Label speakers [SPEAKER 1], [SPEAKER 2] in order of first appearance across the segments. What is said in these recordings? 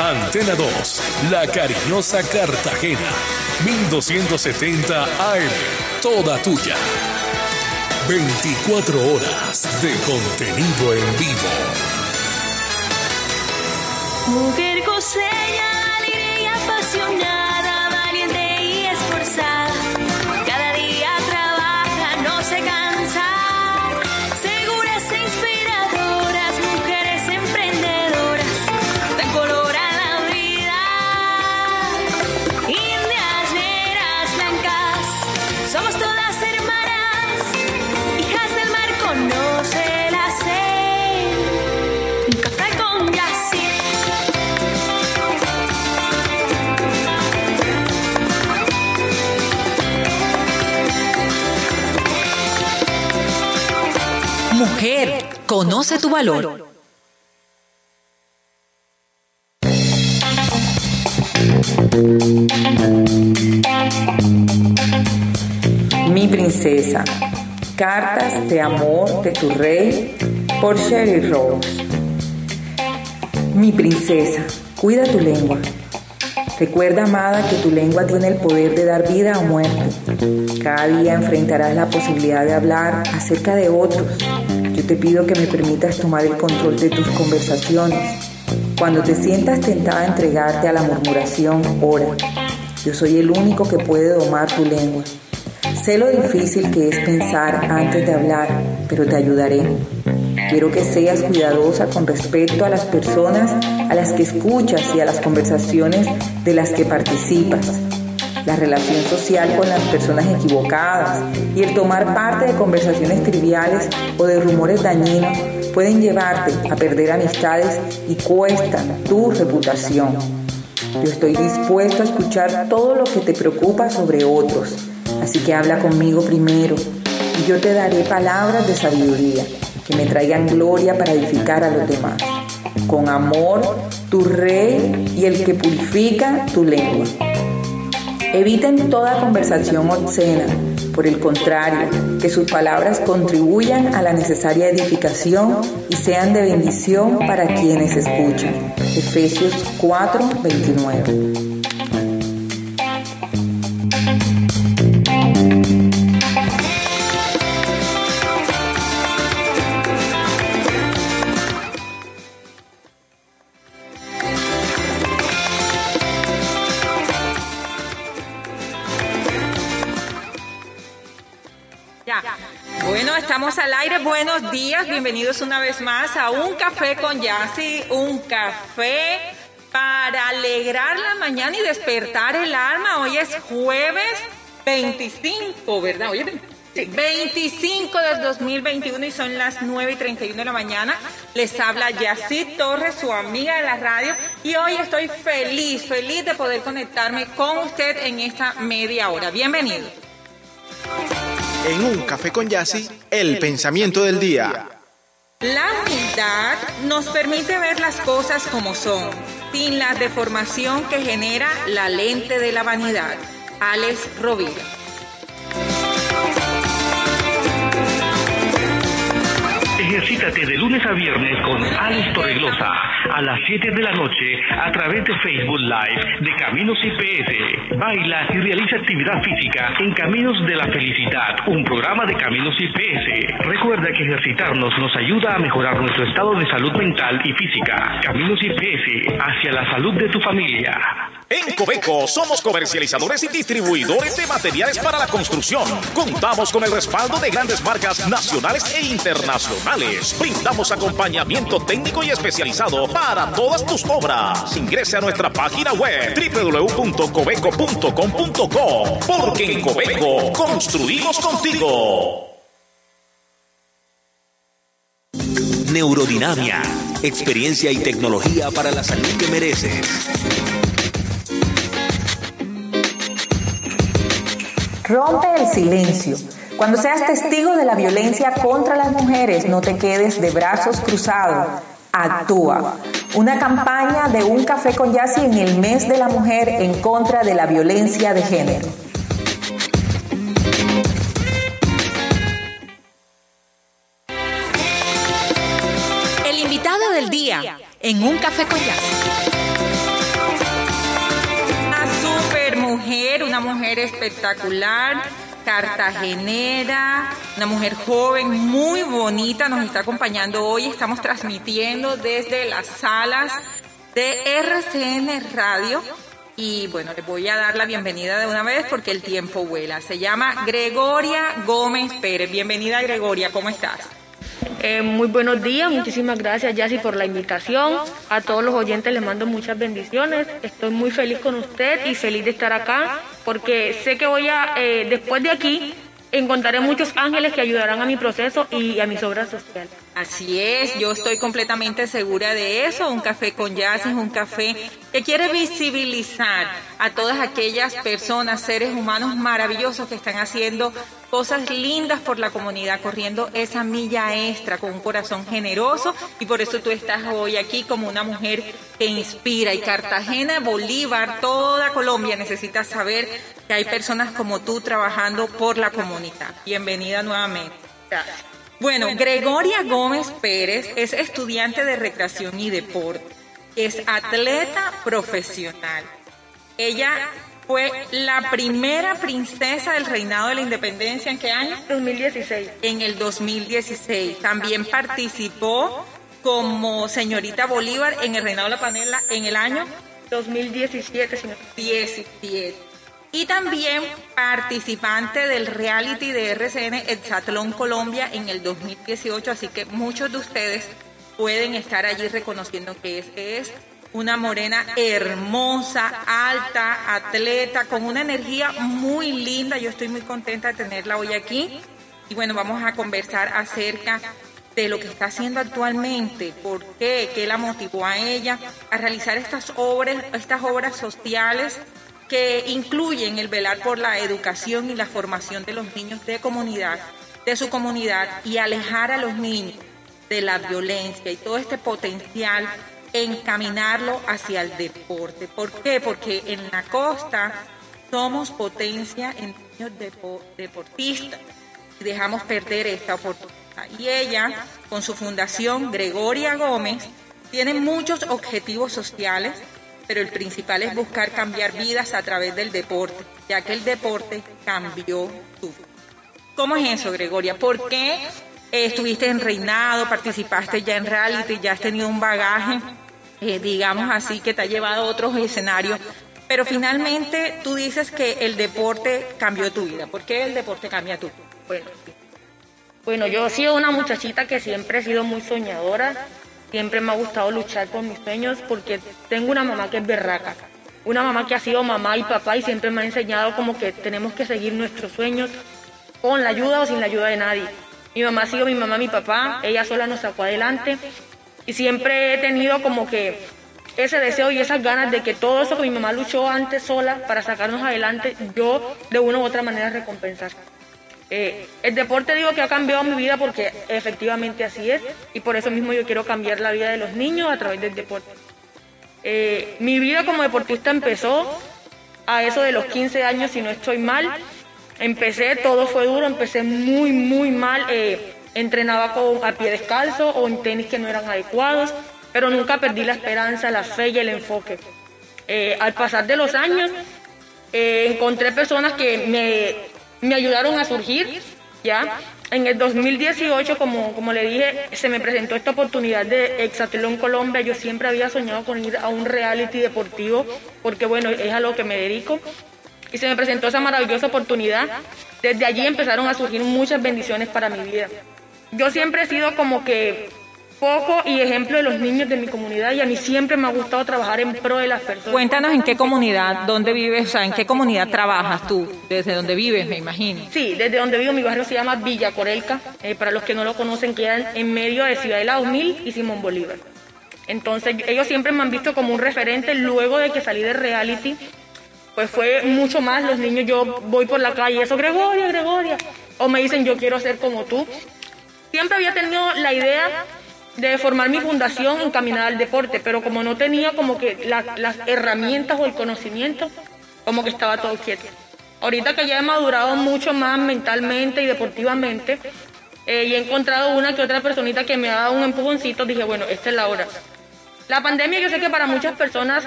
[SPEAKER 1] Antena 2, La Cariñosa Cartagena, 1270 AM, toda tuya. 24 horas de contenido en vivo.
[SPEAKER 2] Mujer coseña, conoce
[SPEAKER 3] tu valor.
[SPEAKER 4] Mi princesa. Cartas de amor de tu rey por Sherry Rose. Mi princesa, cuida tu lengua. Recuerda, amada, que tu lengua tiene el poder de dar vida o muerte. Cada día enfrentarás la posibilidad de hablar acerca de otros. Yo te pido que me permitas tomar el control de tus conversaciones. Cuando te sientas tentada a entregarte a la murmuración, ora. Yo soy el único que puede domar tu lengua. Sé lo difícil que es pensar antes de hablar, pero te ayudaré. Quiero que seas cuidadosa con respecto a las personas a las que escuchas y a las conversaciones de las que participas. La relación social con las personas equivocadas y el tomar parte de conversaciones triviales o de rumores dañinos pueden llevarte a perder amistades y cuestan tu reputación. Yo estoy dispuesto a escuchar todo lo que te preocupa sobre otros, así que habla conmigo primero y yo te daré palabras de sabiduría que me traigan gloria para edificar a los demás. Con amor, tu rey y el que purifica tu lengua. Eviten toda conversación obscena, por el contrario, que sus palabras contribuyan a la necesaria edificación y sean de bendición para quienes escuchan. Efesios 4,
[SPEAKER 5] Ya. Bueno, estamos al aire. Buenos días. Bienvenidos una vez más a Un Café con Yassi. Un café para alegrar la mañana y despertar el alma. Hoy es jueves 25, ¿verdad? Hoy es 25 del 2021 y son las 9 y 31 de la mañana. Les habla Yacid Torres, su amiga de la radio. Y hoy estoy feliz, feliz de poder conectarme con usted en esta media hora. Bienvenido.
[SPEAKER 6] En un café con Yassi, el pensamiento del día.
[SPEAKER 5] La humildad nos permite ver las cosas como son, sin la deformación que genera la lente de la vanidad. Alex Rovira.
[SPEAKER 7] De lunes a viernes con Alex Torreglosa a las 7 de la noche a través de Facebook Live de Caminos IPS. Baila y realiza actividad física en Caminos de la Felicidad, un programa de Caminos IPS. Recuerda que ejercitarnos nos ayuda a mejorar nuestro estado de salud mental y física. Caminos IPS hacia la salud de tu familia.
[SPEAKER 8] En Cobeco somos comercializadores y distribuidores de materiales para la construcción. Contamos con el respaldo de grandes marcas nacionales e internacionales. Brindamos acompañamiento técnico y especializado para todas tus obras. Ingrese a nuestra página web www.cobeco.com.co porque en Cobeco construimos contigo.
[SPEAKER 1] Neurodinamia, experiencia y tecnología para la salud que mereces.
[SPEAKER 4] Rompe el silencio. Cuando seas testigo de la violencia contra las mujeres, no te quedes de brazos cruzados. Actúa. Una campaña de un café con Yasi en el mes de la mujer en contra de la violencia de género.
[SPEAKER 3] El invitado del día en un café con Yasi.
[SPEAKER 4] Una super mujer, una mujer espectacular cartagenera, una mujer joven, muy bonita, nos está acompañando hoy. Estamos transmitiendo desde las salas de RCN Radio. Y bueno, le voy a dar la bienvenida de una vez porque el tiempo vuela. Se llama Gregoria Gómez Pérez. Bienvenida Gregoria, ¿cómo estás?
[SPEAKER 9] Eh, muy buenos días, muchísimas gracias Yassi por la invitación. A todos los oyentes les mando muchas bendiciones. Estoy muy feliz con usted y feliz de estar acá porque sé que voy a, eh, después de aquí, encontraré muchos ángeles que ayudarán a mi proceso y a mis obras sociales.
[SPEAKER 4] Así es, yo estoy completamente segura de eso. Un café con jazz es un café que quiere visibilizar a todas aquellas personas, seres humanos maravillosos que están haciendo cosas lindas por la comunidad, corriendo esa milla extra con un corazón generoso y por eso tú estás hoy aquí como una mujer que inspira. Y Cartagena, Bolívar, toda Colombia necesita saber que hay personas como tú trabajando por la comunidad. Bienvenida nuevamente. Bueno, Gregoria Gómez Pérez es estudiante de recreación y deporte, es atleta profesional. Ella fue la primera princesa del reinado de la independencia. ¿En qué año?
[SPEAKER 9] 2016.
[SPEAKER 4] En el 2016. También participó como señorita Bolívar en el reinado de la panela en el año
[SPEAKER 9] 2017, señor.
[SPEAKER 4] 17. Y también participante del reality de RCN Exatlón Colombia en el 2018. Así que muchos de ustedes pueden estar allí reconociendo que es, es una morena hermosa, alta, atleta, con una energía muy linda. Yo estoy muy contenta de tenerla hoy aquí. Y bueno, vamos a conversar acerca de lo que está haciendo actualmente, por qué, qué la motivó a ella a realizar estas obras, estas obras sociales que incluyen el velar por la educación y la formación de los niños de comunidad, de su comunidad y alejar a los niños de la violencia y todo este potencial encaminarlo hacia el deporte. ¿Por qué? Porque en la costa somos potencia en deportistas y dejamos perder esta oportunidad. Y ella, con su fundación Gregoria Gómez, tiene muchos objetivos sociales, pero el principal es buscar cambiar vidas a través del deporte, ya que el deporte cambió vida. ¿Cómo es eso, Gregoria? ¿Por qué estuviste en reinado, participaste ya en reality, ya has tenido un bagaje, eh, digamos así, que te ha llevado a otros escenarios? Pero finalmente tú dices que el deporte cambió tu vida. ¿Por qué el deporte cambia tu vida?
[SPEAKER 9] Bueno, bueno, yo he sido una muchachita que siempre he sido muy soñadora, siempre me ha gustado luchar por mis sueños porque tengo una mamá que es berraca, una mamá que ha sido mamá y papá y siempre me ha enseñado como que tenemos que seguir nuestros sueños con la ayuda o sin la ayuda de nadie. Mi mamá ha sido mi mamá, mi papá, ella sola nos sacó adelante y siempre he tenido como que ese deseo y esas ganas de que todo eso que mi mamá luchó antes sola para sacarnos adelante, yo de una u otra manera recompensar. Eh, el deporte digo que ha cambiado mi vida porque efectivamente así es y por eso mismo yo quiero cambiar la vida de los niños a través del deporte. Eh, mi vida como deportista empezó a eso de los 15 años, si no estoy mal. Empecé, todo fue duro, empecé muy, muy mal. Eh, entrenaba con, a pie descalzo o en tenis que no eran adecuados, pero nunca perdí la esperanza, la fe y el enfoque. al pasar de los años, encontré personas que me me ayudaron a surgir, ¿ya? En el 2018, como, como le dije, se me presentó esta oportunidad de Exatlón Colombia. Yo siempre había soñado con ir a un reality deportivo, porque bueno, es a lo que me dedico. Y se me presentó esa maravillosa oportunidad. Desde allí empezaron a surgir muchas bendiciones para mi vida. Yo siempre he sido como que poco y ejemplo de los niños de mi comunidad y a mí siempre me ha gustado trabajar en pro de las personas.
[SPEAKER 4] Cuéntanos en qué comunidad, dónde vives, o sea, en qué comunidad trabajas tú, desde dónde vives, me imagino.
[SPEAKER 9] Sí, desde donde vivo, mi barrio se llama Villa Corelca, eh, para los que no lo conocen, quedan en medio de Ciudad de la 2000 y Simón Bolívar. Entonces, ellos siempre me han visto como un referente luego de que salí de reality. Pues fue mucho más, los niños, yo voy por la calle, eso, Gregoria, Gregoria. O me dicen, yo quiero ser como tú. Siempre había tenido la idea de formar mi fundación encaminada al deporte, pero como no tenía como que las herramientas o el conocimiento, como que estaba todo quieto. Ahorita que ya he madurado mucho más mentalmente y deportivamente, eh, y he encontrado una que otra personita que me ha dado un empujoncito, dije, bueno, esta es la hora. La pandemia yo sé que para muchas personas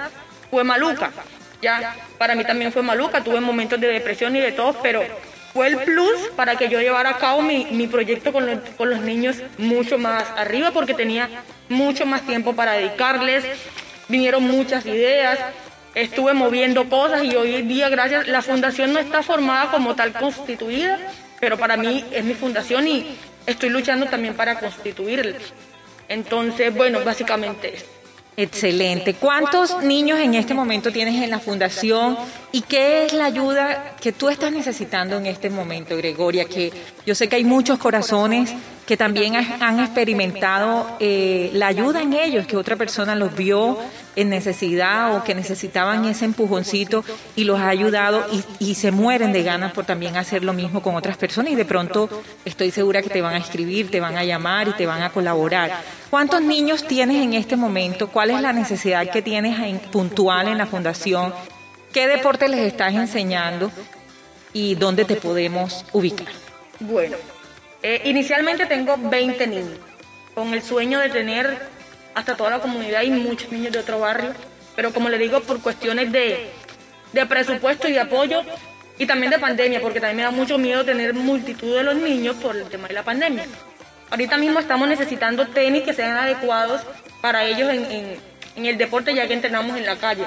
[SPEAKER 9] fue maluca, Ya, para mí también fue maluca, tuve momentos de depresión y de todo, pero fue el plus para que yo llevara a cabo mi, mi proyecto con los, con los niños mucho más arriba, porque tenía mucho más tiempo para dedicarles, vinieron muchas ideas, estuve moviendo cosas y hoy día, gracias, la fundación no está formada como tal constituida, pero para mí es mi fundación y estoy luchando también para constituirla. Entonces, bueno, básicamente eso.
[SPEAKER 4] Excelente. ¿Cuántos niños en este momento tienes en la fundación y qué es la ayuda que tú estás necesitando en este momento, Gregoria? Que yo sé que hay muchos corazones que también ha- han experimentado eh, la ayuda en ellos, que otra persona los vio en necesidad o que necesitaban ese empujoncito y los ha ayudado y, y se mueren de ganas por también hacer lo mismo con otras personas y de pronto estoy segura que te van a escribir, te van a llamar y te van a colaborar. ¿Cuántos niños tienes en este momento? ¿Cuál es la necesidad que tienes en- puntual en la fundación? ¿Qué deporte les estás enseñando y dónde te podemos ubicar?
[SPEAKER 9] Bueno, eh, inicialmente tengo 20 niños, con el sueño de tener hasta toda la comunidad y muchos niños de otro barrio, pero como le digo, por cuestiones de, de presupuesto y de apoyo y también de pandemia, porque también me da mucho miedo tener multitud de los niños por el tema de la pandemia. Ahorita mismo estamos necesitando tenis que sean adecuados para ellos en, en- en el deporte ya que entrenamos en la calle.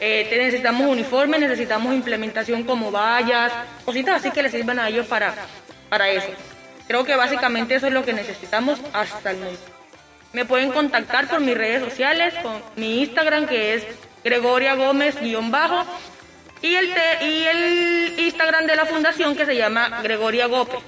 [SPEAKER 9] Eh, necesitamos uniformes, necesitamos implementación como vallas, cositas así que les sirvan a ellos para, para eso. Creo que básicamente eso es lo que necesitamos hasta el momento. Me pueden contactar por mis redes sociales, con mi Instagram que es Gregoria Gómez guion bajo y el, y el Instagram de la fundación que se llama Gregoria Gómez.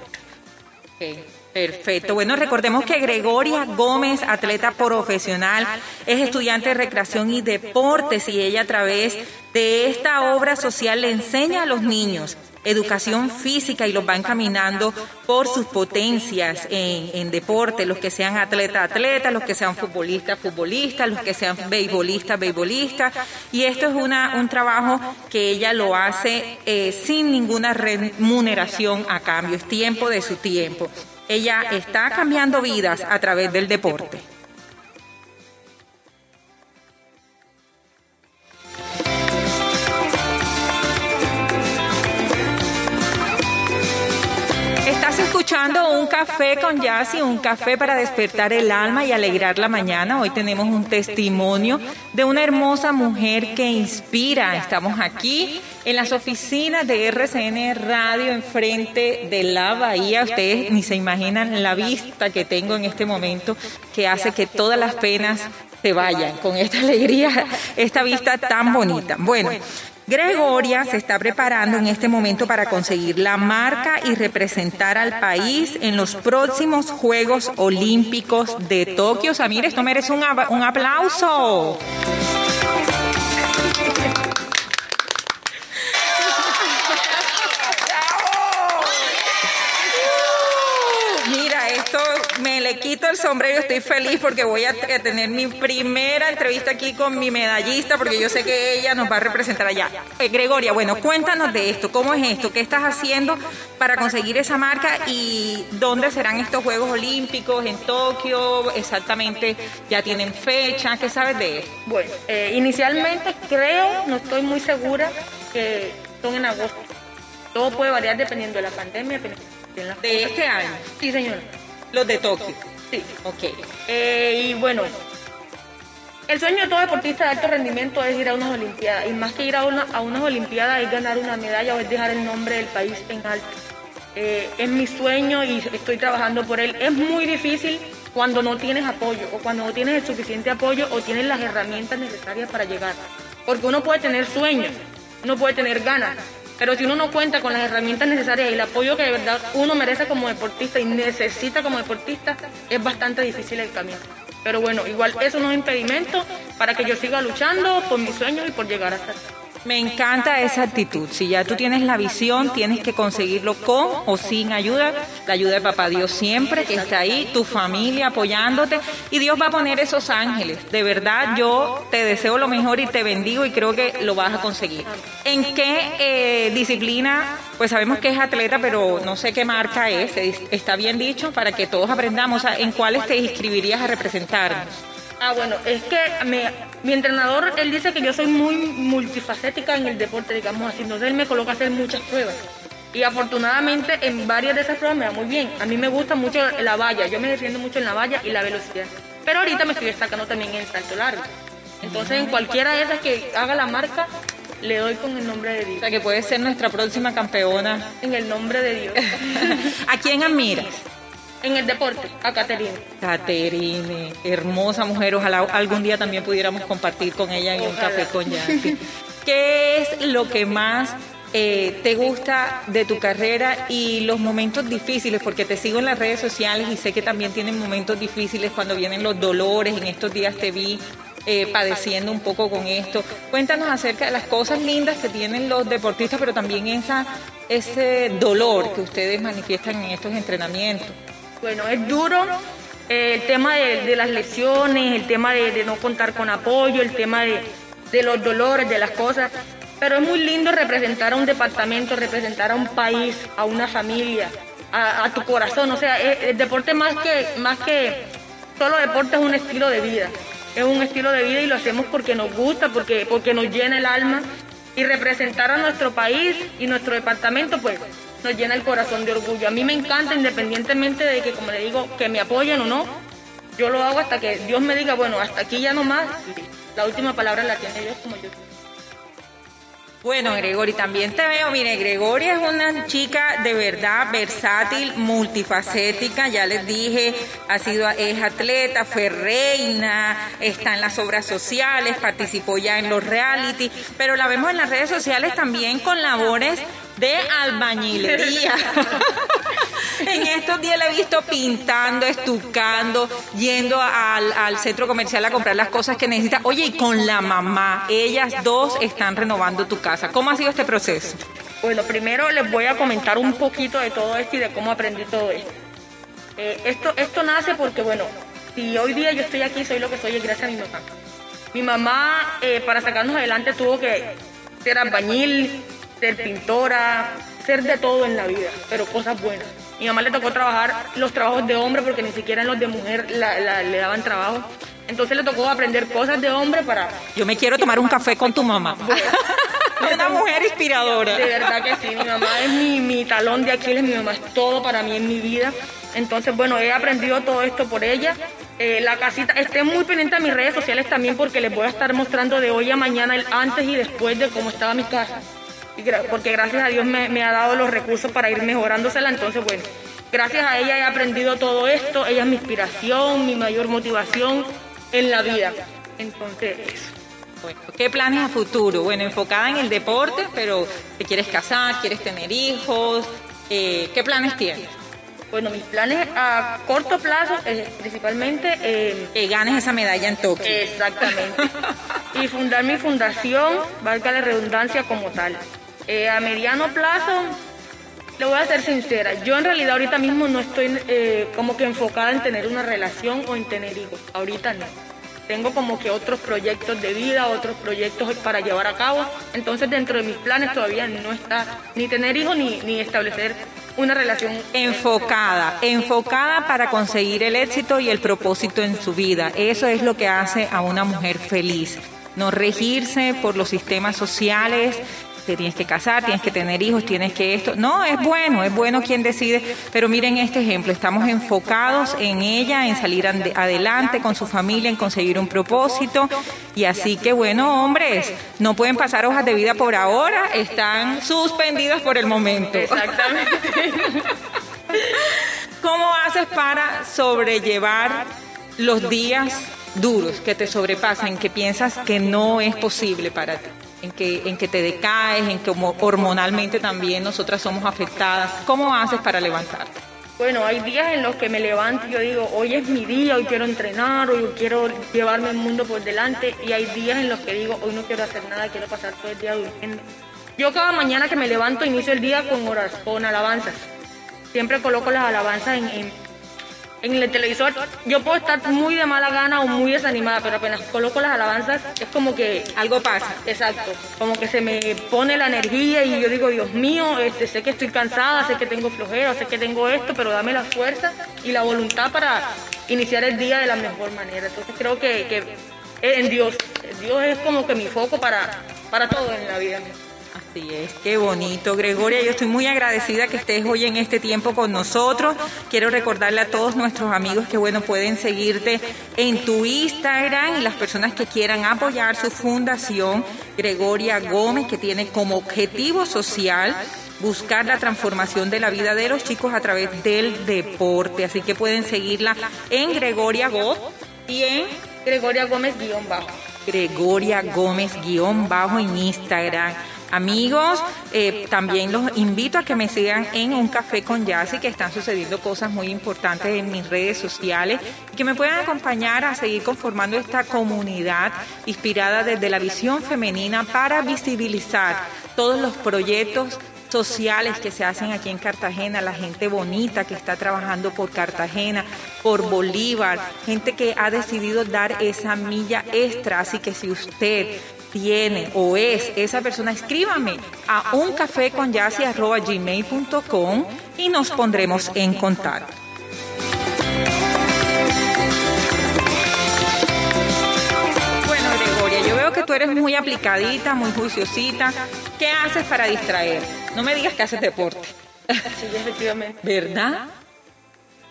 [SPEAKER 4] Perfecto. Bueno, recordemos que Gregoria Gómez, atleta profesional, es estudiante de recreación y deportes y ella a través de esta obra social le enseña a los niños educación física y los va encaminando por sus potencias en, en deporte, los que sean atleta, atleta, los que sean futbolistas, futbolistas, los que sean beisbolistas, beisbolistas. Y esto es una, un trabajo que ella lo hace eh, sin ninguna remuneración a cambio, es tiempo de su tiempo. Ella está cambiando vidas a través del deporte. Escuchando un café con Yassi, un café para despertar el alma y alegrar la mañana. Hoy tenemos un testimonio de una hermosa mujer que inspira. Estamos aquí en las oficinas de RCN Radio enfrente de la bahía. Ustedes ni se imaginan la vista que tengo en este momento que hace que todas las penas se vayan con esta alegría, esta vista tan bonita. Bueno, Gregoria se está preparando en este momento para conseguir la marca y representar al país en los próximos Juegos Olímpicos de Tokio. Samir, esto merece un, un aplauso. Mira, esto me le quito el sombrero, estoy feliz porque voy a tener mi primera entrevista aquí con mi medallista porque yo sé que ella nos va a representar allá. Eh, Gregoria, bueno, cuéntanos de esto, ¿cómo es esto? ¿Qué estás haciendo para conseguir esa marca y dónde serán estos Juegos Olímpicos? ¿En Tokio? Exactamente, ¿ya tienen fecha? ¿Qué sabes de esto?
[SPEAKER 9] Bueno, eh, inicialmente creo, no estoy muy segura, que son en agosto. Todo puede variar dependiendo de la pandemia. dependiendo de
[SPEAKER 4] este año,
[SPEAKER 9] Sí, señora.
[SPEAKER 4] los de Tokio.
[SPEAKER 9] Sí.
[SPEAKER 4] Ok.
[SPEAKER 9] Eh, y bueno, el sueño de todo deportista de alto rendimiento es ir a unas Olimpiadas. Y más que ir a, una- a unas Olimpiadas es ganar una medalla o es dejar el nombre del país en alto. Eh, es mi sueño y estoy trabajando por él. Es muy difícil cuando no tienes apoyo o cuando no tienes el suficiente apoyo o tienes las herramientas necesarias para llegar. Porque uno puede tener sueños, uno puede tener ganas, pero si uno no cuenta con las herramientas necesarias y el apoyo que de verdad uno merece como deportista y necesita como deportista, es bastante difícil el camino. Pero bueno, igual eso no es impedimento para que yo siga luchando por mis sueños y por llegar hasta aquí.
[SPEAKER 4] Me encanta esa actitud. Si ya tú tienes la visión, tienes que conseguirlo con o sin ayuda. La ayuda de Papá Dios siempre, que está ahí, tu familia apoyándote. Y Dios va a poner esos ángeles. De verdad, yo te deseo lo mejor y te bendigo y creo que lo vas a conseguir. ¿En qué eh, disciplina? Pues sabemos que es atleta, pero no sé qué marca es. Es- Está bien dicho para que todos aprendamos. O sea, ¿En cuáles te inscribirías a representarnos?
[SPEAKER 9] Ah, bueno, es que me, mi entrenador, él dice que yo soy muy multifacética en el deporte, digamos así, entonces él me coloca a hacer muchas pruebas. Y afortunadamente en varias de esas pruebas me va muy bien. A mí me gusta mucho la valla, yo me defiendo mucho en la valla y la velocidad. Pero ahorita me estoy destacando también en el salto largo. Entonces en cualquiera de esas que haga la marca, le doy con el nombre de Dios.
[SPEAKER 4] O sea, que puede ser nuestra próxima campeona.
[SPEAKER 9] En el nombre de Dios.
[SPEAKER 4] ¿A quién admiras?
[SPEAKER 9] En el deporte, a Caterine.
[SPEAKER 4] Caterine, hermosa mujer. Ojalá algún día también pudiéramos compartir con ella en un café con Yancy. ¿Qué es lo que más eh, te gusta de tu carrera y los momentos difíciles? Porque te sigo en las redes sociales y sé que también tienen momentos difíciles cuando vienen los dolores. En estos días te vi eh, padeciendo un poco con esto. Cuéntanos acerca de las cosas lindas que tienen los deportistas, pero también esa, ese dolor que ustedes manifiestan en estos entrenamientos.
[SPEAKER 9] Bueno, es duro eh, el tema de, las lesiones, el tema de, no contar con apoyo, el tema de, los dolores, de las cosas. Pero es muy lindo representar a un departamento, representar a un país, a una familia, a, tu corazón. O sea, es- el deporte más que, más que solo deporte es un estilo de vida. Es un estilo de vida y lo hacemos porque nos gusta, porque, porque nos llena el alma. Y representar a nuestro país y nuestro departamento, pues llena el corazón de orgullo. A mí me encanta, independientemente de que, como le digo, que me apoyen o no, yo lo hago hasta que Dios me diga, bueno, hasta aquí ya no más. La última palabra la tiene Dios como yo.
[SPEAKER 4] Bueno, Gregory, también te veo. Mire, Gregory es una chica de verdad versátil, multifacética. Ya les dije, ha sido, es atleta, fue reina, está en las obras sociales, participó ya en los reality, pero la vemos en las redes sociales también con labores de albañilería. en estos días la he visto pintando, estucando, yendo al, al centro comercial a comprar las cosas que necesita. Oye, y con la mamá, ellas dos están renovando tu casa. ¿Cómo ha sido este proceso?
[SPEAKER 9] Bueno, primero les voy a comentar un poquito de todo esto y de cómo aprendí todo esto. Eh, esto, esto nace porque, bueno, si hoy día yo estoy aquí, soy lo que soy, es gracias a mi mamá. Mi mamá, eh, para sacarnos adelante, tuvo que ser albañil, ser pintora, ser de todo en la vida, pero cosas buenas. Mi mamá le tocó trabajar los trabajos de hombre porque ni siquiera en los de mujer la- la- le daban trabajo. Entonces le tocó aprender cosas de hombre para
[SPEAKER 4] Yo me quiero tomar un café con tu mamá. Una mujer inspiradora.
[SPEAKER 9] De verdad que sí, mi mamá es mi, mi talón de Aquiles, mi mamá es todo para mí en mi vida. Entonces, bueno, he aprendido todo esto por ella. Eh, la casita, estén muy pendientes a mis redes sociales también porque les voy a estar mostrando de hoy a mañana el antes y después de cómo estaba mi casa. Porque gracias a Dios me, me ha dado los recursos para ir mejorándosela. Entonces, bueno, gracias a ella he aprendido todo esto. Ella es mi inspiración, mi mayor motivación en la vida. Entonces, eso.
[SPEAKER 4] Bueno, ¿Qué planes a futuro? Bueno, enfocada en el deporte, pero te quieres casar, quieres tener hijos. eh, ¿Qué planes tienes?
[SPEAKER 9] Bueno, mis planes a corto plazo, eh, principalmente, eh,
[SPEAKER 4] Que ganes esa medalla en Tokio.
[SPEAKER 9] exactamente, y fundar mi fundación, valga la redundancia como tal. Eh, a mediano plazo, le voy a ser sincera, yo en realidad ahorita mismo no estoy eh, como que enfocada en tener una relación o en tener hijos, ahorita no. Tengo como que otros proyectos de vida, otros proyectos para llevar a cabo. Entonces dentro de mis planes todavía no está ni tener hijos ni, ni establecer una relación
[SPEAKER 4] Enfocada, enfocada para conseguir el éxito y el propósito en su vida. Eso es lo que hace a una mujer feliz. No regirse por los sistemas sociales, te tienes que casar, tienes que tener hijos, tienes que esto. No, es bueno, es bueno quien decide. Pero miren este ejemplo, estamos enfocados en ella, en salir adelante con su familia, en conseguir un propósito. Y así que bueno, hombres, no pueden pasar hojas de vida por ahora, están suspendidos por el momento.
[SPEAKER 9] Exactamente.
[SPEAKER 4] ¿Cómo haces para sobrellevar los días duros que te sobrepasan, que piensas que no es posible para ti? En que, en que te decaes, en que hormonalmente también nosotras somos afectadas. ¿Cómo haces para levantarte?
[SPEAKER 9] Bueno, hay días en los que me levanto y yo digo, hoy es mi día, hoy quiero entrenar, hoy quiero llevarme el mundo por delante. Y hay días en los que digo, hoy no quiero hacer nada, quiero pasar todo el día durmiendo. Yo cada mañana que me levanto inicio el día con horas, con alabanzas. Siempre coloco las alabanzas en, en, en el televisor. Yo puedo estar muy de mala gana o muy desanimada, pero apenas coloco las alabanzas es como que
[SPEAKER 4] Algo pasa.
[SPEAKER 9] Exacto, como que se me pone la energía y yo digo, Dios mío, este, sé que estoy cansada, sé que tengo flojera, sé que tengo esto, pero dame la fuerza y la voluntad para iniciar el día de la mejor manera. Entonces creo que, que en Dios, Dios es como que mi foco para, para todo en la vida.
[SPEAKER 4] Así es, qué bonito, Gregoria. Yo estoy muy agradecida que estés hoy en este tiempo con nosotros. Quiero recordarle a todos nuestros amigos que, bueno, pueden seguirte en tu Instagram y las personas que quieran apoyar su fundación, Gregoria Gómez, que tiene como objetivo social buscar la transformación de la vida de los chicos a través del deporte. Así que pueden seguirla en Gregoria Gómez y en
[SPEAKER 9] Gregoria Gómez guion bajo.
[SPEAKER 4] Gregoria Gómez guion bajo en Instagram. Amigos, eh, también los invito a que me sigan en Un Café con Yassi, que están sucediendo cosas muy importantes en mis redes sociales que me puedan acompañar a seguir conformando esta comunidad inspirada desde la visión femenina para visibilizar todos los proyectos sociales que se hacen aquí en Cartagena, la gente bonita que está trabajando por Cartagena, por Bolívar, gente que ha decidido dar esa milla extra. Así que si usted tiene o es esa persona, escríbame a uncafeconyasi.gmail.com y nos pondremos en contacto. Bueno, Gregoria, yo veo que tú eres muy aplicadita, muy juiciosita. ¿Qué haces para distraer? No me digas que haces deporte.
[SPEAKER 9] Sí, efectivamente.
[SPEAKER 4] ¿Verdad?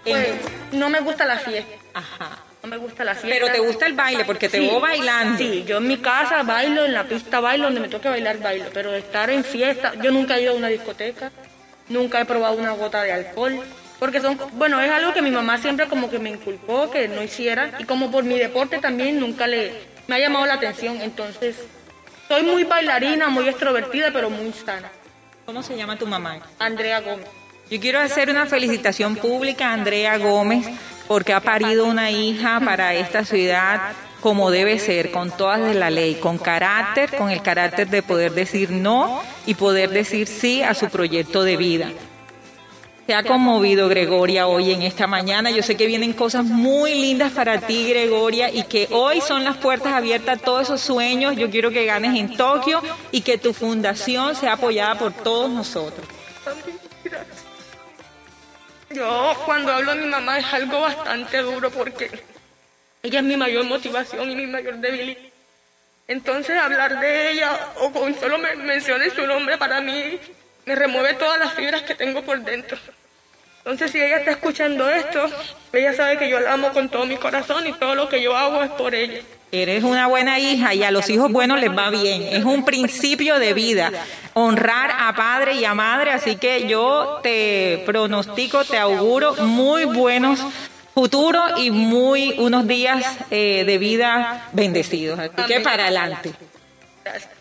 [SPEAKER 9] Pues no me gusta la fiesta.
[SPEAKER 4] Ajá.
[SPEAKER 9] No me gusta la fiesta.
[SPEAKER 4] Pero te gusta el baile porque te
[SPEAKER 9] Sí.
[SPEAKER 4] veo bailando.
[SPEAKER 9] Sí, yo en mi casa bailo, en la pista bailo, donde me toque bailar bailo. Pero estar en fiesta, yo nunca he ido a una discoteca, nunca he probado una gota de alcohol. Porque son, bueno, es algo que mi mamá siempre como que me inculcó que no hiciera. Y como por mi deporte también nunca le, me ha llamado la atención. Entonces, soy muy bailarina, muy extrovertida, pero muy sana.
[SPEAKER 4] ¿Cómo se llama tu mamá?
[SPEAKER 9] Andrea Gómez.
[SPEAKER 4] Yo quiero hacer una felicitación pública a Andrea Gómez porque ha parido una hija para esta ciudad como debe ser, con todas de la ley, con carácter, con el carácter de poder decir no y poder decir sí a su proyecto de vida. Se ha conmovido Gregoria hoy en esta mañana. Yo sé que vienen cosas muy lindas para ti, Gregoria, y que hoy son las puertas abiertas a todos esos sueños. Yo quiero que ganes en Tokio y que tu fundación sea apoyada por todos nosotros.
[SPEAKER 9] Yo cuando hablo de mi mamá es algo bastante duro porque ella es mi mayor motivación y mi mayor debilidad. Entonces hablar de ella o con solo me menciones su nombre para mí me remueve todas las fibras que tengo por dentro. Entonces si ella está escuchando esto, ella sabe que yo la amo con todo mi corazón y todo lo que yo hago es por ella.
[SPEAKER 4] Eres una buena hija y a los hijos buenos les va bien. Es un principio de vida. Honrar a padre y a madre. Así que yo te pronostico, te auguro muy buenos futuros y muy unos días eh, de vida bendecidos. Así que para adelante.
[SPEAKER 9] Gracias.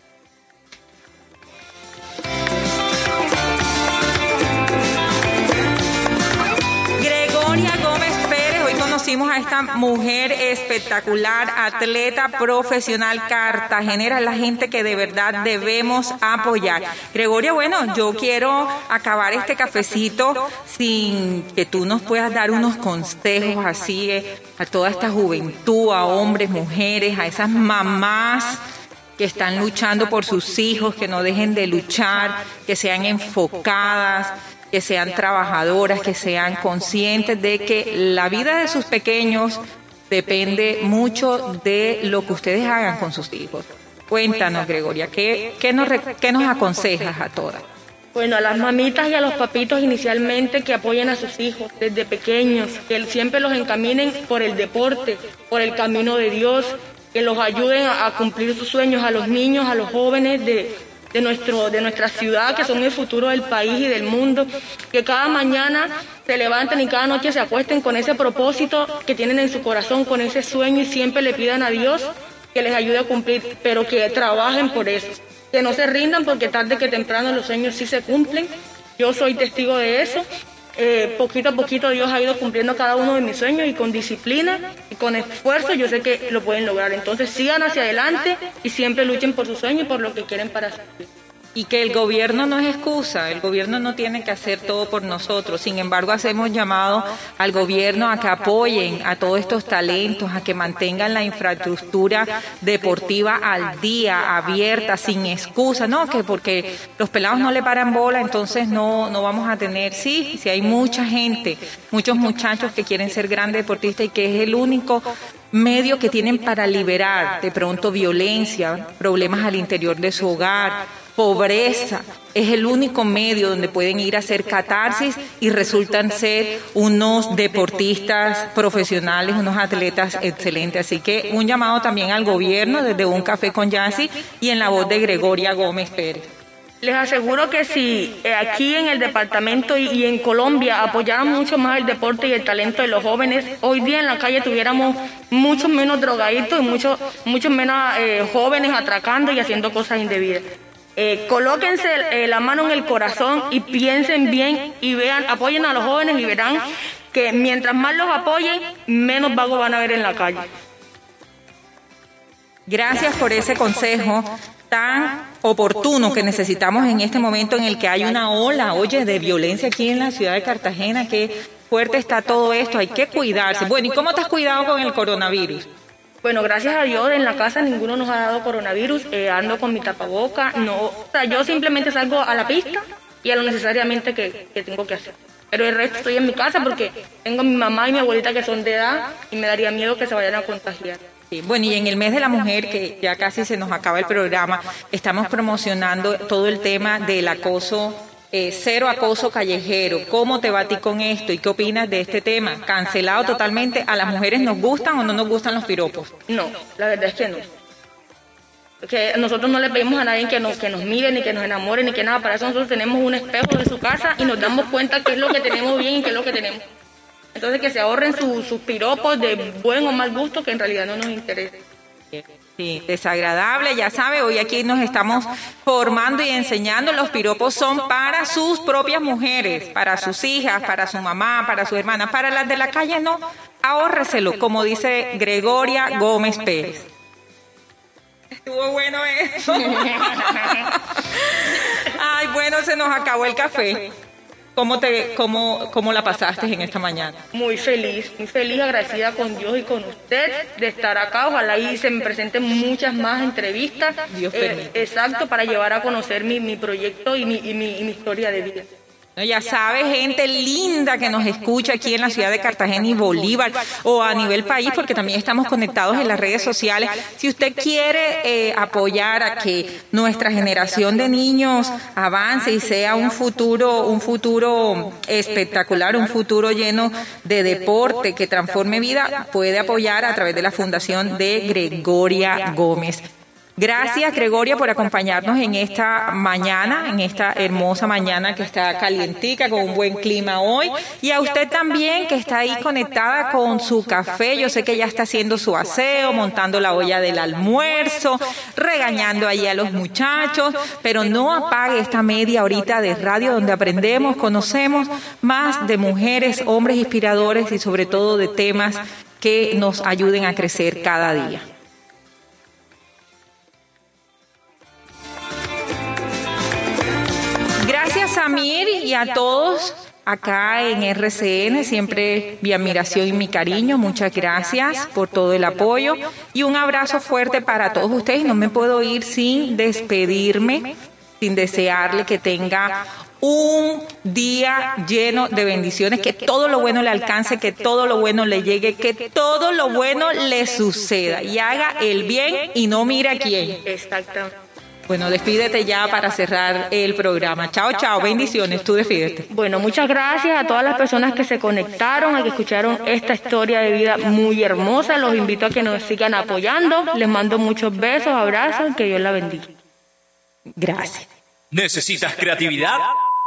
[SPEAKER 4] Conocimos a esta mujer espectacular, atleta profesional cartagenera, la gente que de verdad debemos apoyar. Gregoria, bueno, yo quiero acabar este cafecito sin que tú nos puedas dar unos consejos así eh, a toda esta juventud, a hombres, mujeres, a esas mamás que están luchando por sus hijos, que no dejen de luchar, que sean enfocadas, que sean trabajadoras, que sean conscientes de que la vida de sus pequeños depende mucho de lo que ustedes hagan con sus hijos. Cuéntanos, Gregoria, ¿qué, qué nos, qué nos aconsejas a todas?
[SPEAKER 9] Bueno, a las mamitas y a los papitos inicialmente que apoyen a sus hijos desde pequeños, que siempre los encaminen por el deporte, por el camino de Dios, que los ayuden a cumplir sus sueños a los niños, a los jóvenes de, de, nuestro, de nuestra ciudad, que son el futuro del país y del mundo, que cada mañana se levanten y cada noche se acuesten con ese propósito que tienen en su corazón, con ese sueño y siempre le pidan a Dios que les ayude a cumplir, pero que trabajen por eso, que no se rindan porque tarde que temprano los sueños sí se cumplen. Yo soy testigo de eso. Eh, poquito a poquito Dios ha ido cumpliendo cada uno de mis sueños y con disciplina y con esfuerzo yo sé que lo pueden lograr. Entonces sigan hacia adelante y siempre luchen por sus sueños y por lo que quieren para su.
[SPEAKER 4] Y que el gobierno no es excusa, el gobierno no tiene que hacer todo por nosotros. Sin embargo, hacemos llamado al gobierno a que apoyen a todos estos talentos, a que mantengan la infraestructura deportiva al día, abierta, sin excusa. No, que porque los pelados no le paran bola, entonces no, no vamos a tener. Sí, sí hay mucha gente, muchos muchachos que quieren ser grandes deportistas y que es el único medio que tienen para liberar de pronto violencia, problemas al interior de su hogar, pobreza. Es el único medio donde pueden ir a hacer catarsis y resultan ser unos deportistas profesionales, unos atletas excelentes. Así que un llamado también al gobierno desde un café con Yancy y en la voz de Gregoria Gómez Pérez.
[SPEAKER 9] Les aseguro que si eh, aquí en el departamento y, en Colombia apoyaran mucho más el deporte y el talento de los jóvenes, hoy día en la calle tuviéramos mucho menos drogaditos y mucho, mucho menos eh, jóvenes atracando y haciendo cosas indebidas. Eh, colóquense eh, la mano en el corazón y piensen bien y vean, apoyen a los jóvenes y verán que mientras más los apoyen, menos vagos van a ver en la calle.
[SPEAKER 4] Gracias por ese consejo tan oportuno que necesitamos en este momento en el que hay una ola, oye, de violencia aquí en la ciudad de Cartagena, qué fuerte está todo esto, hay que cuidarse. Bueno, ¿y cómo te has cuidado con el coronavirus?
[SPEAKER 9] Bueno, gracias a Dios en la casa ninguno nos ha dado coronavirus, eh, ando con mi tapaboca, no, o sea, yo simplemente salgo a la pista y a lo necesariamente que, que tengo que hacer. Pero el resto estoy en mi casa porque tengo a mi mamá y mi abuelita que son de edad y me daría miedo que se vayan a contagiar.
[SPEAKER 4] Bueno, y en el mes de la mujer, que ya casi se nos acaba el programa, estamos promocionando todo el tema del acoso eh, cero acoso callejero. ¿Cómo te va a ti con esto y qué opinas de este tema? ¿Cancelado totalmente? ¿A las mujeres nos gustan o no nos gustan los piropos?
[SPEAKER 9] No, la verdad es que no. Que nosotros no le pedimos a nadie que nos, que nos mire, ni que nos enamore, ni que nada. Para eso nosotros tenemos un espejo de su casa y nos damos cuenta qué es lo que tenemos bien y qué es lo que tenemos. Entonces que se ahorren sus piropos de buen o mal gusto que en realidad no nos interesa.
[SPEAKER 4] Sí, desagradable, ya sabe, hoy aquí nos estamos formando y enseñando, los piropos son para sus propias mujeres, para sus hijas, para su mamá, para su hermana, para las de la calle no, ahórreselo, como dice Gregoria Gómez Pérez. Estuvo bueno eso. Ay, bueno, se nos acabó el café. ¿Cómo, te, cómo, ¿Cómo la pasaste en esta mañana?
[SPEAKER 9] Muy feliz, muy feliz, agradecida con Dios y con usted de estar acá. Ojalá y se me presenten muchas más entrevistas.
[SPEAKER 4] Dios eh,
[SPEAKER 9] Exacto, para llevar a conocer mi, mi proyecto y mi, y mi, y mi historia de vida.
[SPEAKER 4] Ya sabe, gente linda que nos escucha aquí en la ciudad de Cartagena y Bolívar o a nivel país, porque también estamos conectados en las redes sociales. Si usted quiere eh, apoyar a que nuestra generación de niños avance y sea un futuro, un futuro espectacular, un futuro lleno de deporte que transforme vida, puede apoyar a través de la fundación de Gregoria Gómez. Gracias, Gregoria, por acompañarnos en esta mañana, en esta hermosa mañana que está calientica, con un buen clima hoy. Y a usted también, que está ahí conectada con su café. Yo sé que ya está haciendo su aseo, montando la olla del almuerzo, regañando ahí a los muchachos, pero no apague esta media horita de radio donde aprendemos, conocemos más de mujeres, hombres inspiradores y sobre todo de temas que nos ayuden a crecer cada día. Samir y a todos acá en RCN, siempre mi admiración y mi cariño. Muchas gracias por todo el apoyo y un abrazo fuerte para todos ustedes. No me puedo ir sin despedirme, sin desearle que tenga un día lleno de bendiciones, que todo lo bueno le alcance, que todo lo bueno le llegue, que todo lo bueno le suceda y haga el bien y no mire a quién.
[SPEAKER 9] Exactamente.
[SPEAKER 4] Bueno, despídete ya para cerrar el programa. Chao, chao, bendiciones, tú despídete.
[SPEAKER 9] Bueno, muchas gracias a todas las personas que se conectaron, a que escucharon esta historia de vida muy hermosa. Los invito a que nos sigan apoyando. Les mando muchos besos, abrazos, que Dios la bendiga.
[SPEAKER 4] Gracias.
[SPEAKER 10] ¿Necesitas creatividad?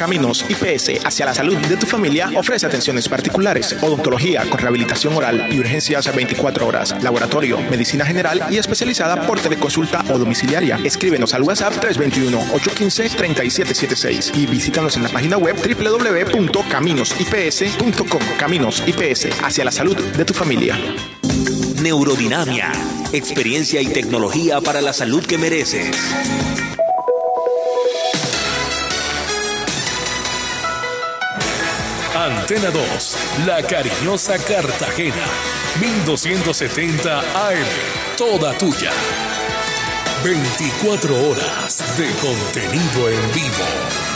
[SPEAKER 6] Caminos IPS hacia la salud de tu familia ofrece atenciones particulares, odontología con rehabilitación oral y urgencias 24 horas, laboratorio, medicina general y especializada por teleconsulta o domiciliaria. Escríbenos al WhatsApp 321-815-3776 y visítanos en la página web www.caminosips.com. Caminos IPS hacia la salud de tu familia.
[SPEAKER 10] Neurodinamia, experiencia y tecnología para la salud que mereces.
[SPEAKER 1] Antena 2, La Cariñosa Cartagena, 1270 AM, toda tuya. 24 horas de contenido en vivo.